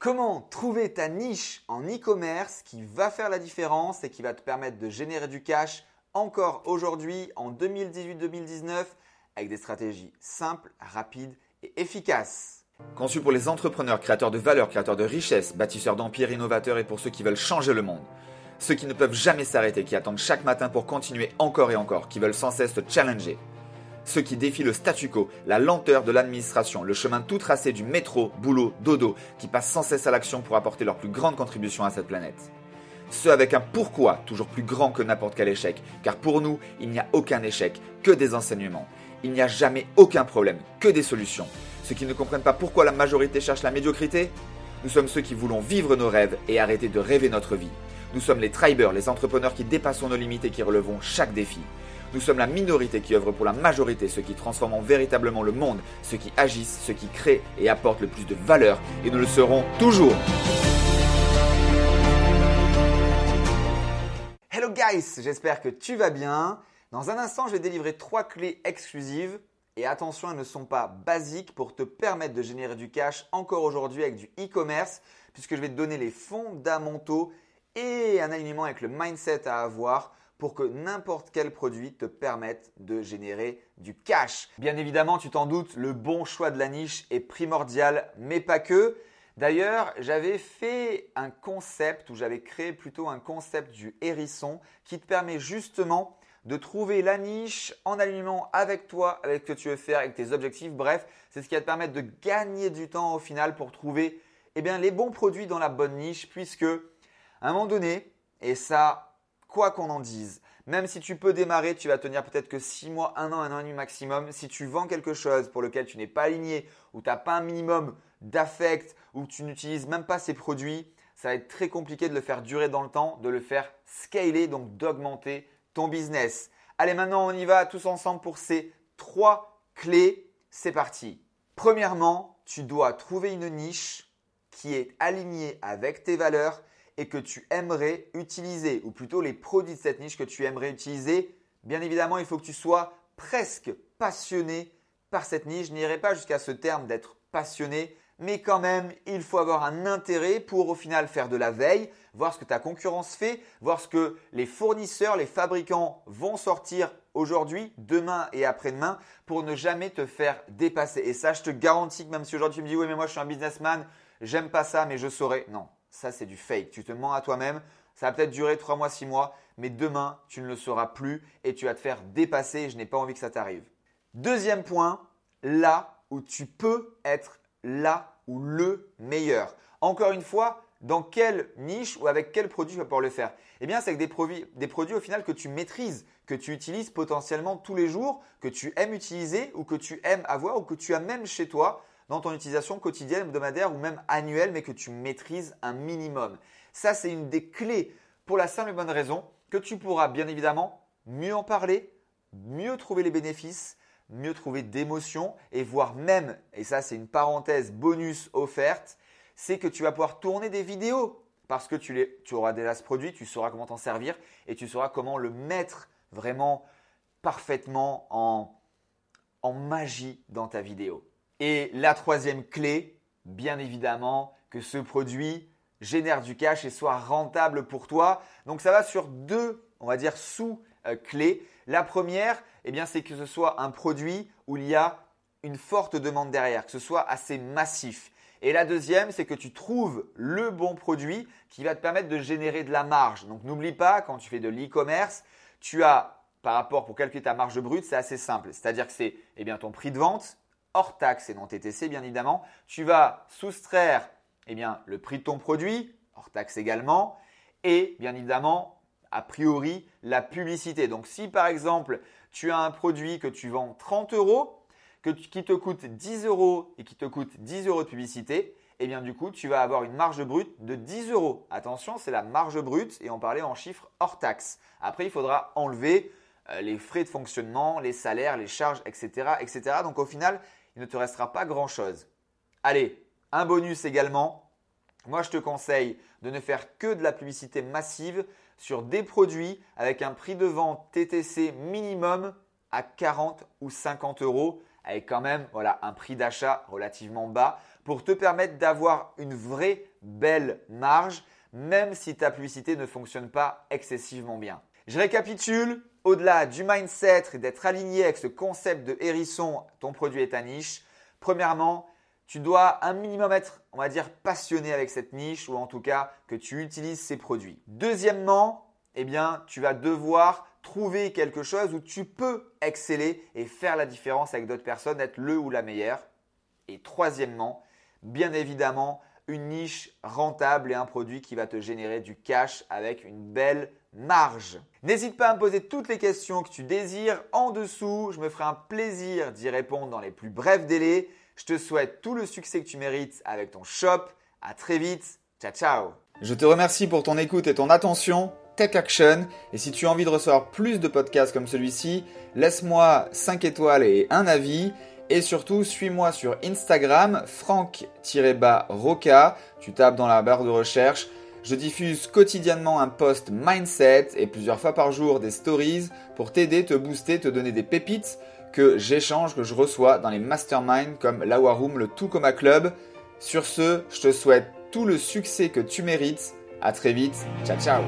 Comment trouver ta niche en e-commerce qui va faire la différence et qui va te permettre de générer du cash encore aujourd'hui en 2018-2019 avec des stratégies simples, rapides et efficaces? Conçu pour les entrepreneurs, créateurs de valeur, créateurs de richesse, bâtisseurs d'empires, innovateurs et pour ceux qui veulent changer le monde. Ceux qui ne peuvent jamais s'arrêter, qui attendent chaque matin pour continuer encore et encore, qui veulent sans cesse se challenger ceux qui défient le statu quo, la lenteur de l'administration, le chemin tout tracé du métro, boulot, dodo, qui passent sans cesse à l'action pour apporter leur plus grande contribution à cette planète. Ceux avec un pourquoi toujours plus grand que n'importe quel échec, car pour nous, il n'y a aucun échec, que des enseignements. Il n'y a jamais aucun problème, que des solutions. Ceux qui ne comprennent pas pourquoi la majorité cherche la médiocrité Nous sommes ceux qui voulons vivre nos rêves et arrêter de rêver notre vie. Nous sommes les tribers, les entrepreneurs qui dépassons nos limites et qui relevons chaque défi. Nous sommes la minorité qui œuvre pour la majorité, ceux qui transforment véritablement le monde, ceux qui agissent, ceux qui créent et apportent le plus de valeur, et nous le serons toujours. Hello guys, j'espère que tu vas bien. Dans un instant, je vais délivrer trois clés exclusives. Et attention, elles ne sont pas basiques pour te permettre de générer du cash encore aujourd'hui avec du e-commerce, puisque je vais te donner les fondamentaux et un alignement avec le mindset à avoir pour que n'importe quel produit te permette de générer du cash. Bien évidemment, tu t'en doutes, le bon choix de la niche est primordial, mais pas que. D'ailleurs, j'avais fait un concept, ou j'avais créé plutôt un concept du hérisson qui te permet justement de trouver la niche en alignement avec toi, avec ce que tu veux faire, avec tes objectifs. Bref, c'est ce qui va te permettre de gagner du temps au final pour trouver eh bien, les bons produits dans la bonne niche, puisque à un moment donné, et ça, quoi qu'on en dise. Même si tu peux démarrer, tu vas tenir peut-être que 6 mois, 1 an, 1 an et demi maximum. Si tu vends quelque chose pour lequel tu n'es pas aligné, ou tu n'as pas un minimum d'affect, ou tu n'utilises même pas ces produits, ça va être très compliqué de le faire durer dans le temps, de le faire scaler, donc d'augmenter ton business. Allez, maintenant on y va tous ensemble pour ces trois clés. C'est parti. Premièrement, tu dois trouver une niche qui est alignée avec tes valeurs et que tu aimerais utiliser, ou plutôt les produits de cette niche que tu aimerais utiliser, bien évidemment, il faut que tu sois presque passionné par cette niche. Je n'irai pas jusqu'à ce terme d'être passionné, mais quand même, il faut avoir un intérêt pour au final faire de la veille, voir ce que ta concurrence fait, voir ce que les fournisseurs, les fabricants vont sortir aujourd'hui, demain et après-demain pour ne jamais te faire dépasser. Et ça, je te garantis que même si aujourd'hui tu me dis oui, mais moi je suis un businessman, j'aime pas ça, mais je saurais. Non, ça c'est du fake. Tu te mens à toi-même. Ça va peut-être durer 3 mois, 6 mois, mais demain, tu ne le sauras plus et tu vas te faire dépasser je n'ai pas envie que ça t'arrive. Deuxième point, là où tu peux être là ou le meilleur. Encore une fois, dans quelle niche ou avec quel produit tu vas pouvoir le faire? Eh bien, c'est avec des produits, des produits au final que tu maîtrises, que tu utilises potentiellement tous les jours, que tu aimes utiliser ou que tu aimes avoir ou que tu as même chez toi dans ton utilisation quotidienne, hebdomadaire ou même annuelle, mais que tu maîtrises un minimum. Ça, c'est une des clés pour la simple et bonne raison que tu pourras bien évidemment mieux en parler, mieux trouver les bénéfices, mieux trouver d'émotions et voire même, et ça c'est une parenthèse bonus offerte, c'est que tu vas pouvoir tourner des vidéos parce que tu, tu auras déjà ce produit, tu sauras comment t'en servir et tu sauras comment le mettre vraiment parfaitement en, en magie dans ta vidéo. Et la troisième clé, bien évidemment, que ce produit génère du cash et soit rentable pour toi. Donc ça va sur deux, on va dire, sous-clés. La première, eh bien, c'est que ce soit un produit où il y a une forte demande derrière, que ce soit assez massif. Et la deuxième, c'est que tu trouves le bon produit qui va te permettre de générer de la marge. Donc n'oublie pas, quand tu fais de l'e-commerce, tu as, par rapport pour calculer ta marge brute, c'est assez simple. C'est-à-dire que c'est eh ton prix de vente hors taxe et non TTC bien évidemment, tu vas soustraire eh bien, le prix de ton produit, hors taxe également, et bien évidemment, a priori, la publicité. Donc si par exemple, tu as un produit que tu vends 30 euros, qui te coûte 10 euros et qui te coûte 10 euros de publicité, eh bien du coup, tu vas avoir une marge brute de 10 euros. Attention, c'est la marge brute et on parlait en chiffres hors taxe. Après, il faudra enlever euh, les frais de fonctionnement, les salaires, les charges, etc., etc. Donc au final, il ne te restera pas grand-chose. Allez, un bonus également. Moi, je te conseille de ne faire que de la publicité massive sur des produits avec un prix de vente TTC minimum à 40 ou 50 euros, avec quand même voilà, un prix d'achat relativement bas pour te permettre d'avoir une vraie belle marge, même si ta publicité ne fonctionne pas excessivement bien. Je récapitule, au-delà du mindset et d'être aligné avec ce concept de hérisson, ton produit est ta niche, premièrement, tu dois un minimum être, on va dire, passionné avec cette niche ou en tout cas que tu utilises ces produits. Deuxièmement, eh bien, tu vas devoir trouver quelque chose où tu peux exceller et faire la différence avec d'autres personnes, être le ou la meilleure. Et troisièmement, bien évidemment, une niche rentable et un produit qui va te générer du cash avec une belle marge. N'hésite pas à me poser toutes les questions que tu désires en dessous. Je me ferai un plaisir d'y répondre dans les plus brefs délais. Je te souhaite tout le succès que tu mérites avec ton shop. À très vite. Ciao, ciao. Je te remercie pour ton écoute et ton attention. Tech Action. Et si tu as envie de recevoir plus de podcasts comme celui-ci, laisse-moi 5 étoiles et un avis. Et surtout, suis-moi sur Instagram, franck-roca. Tu tapes dans la barre de recherche. Je diffuse quotidiennement un post mindset et plusieurs fois par jour des stories pour t'aider, te booster, te donner des pépites que j'échange, que je reçois dans les masterminds comme la Room, le Tout Club. Sur ce, je te souhaite tout le succès que tu mérites. À très vite. Ciao ciao.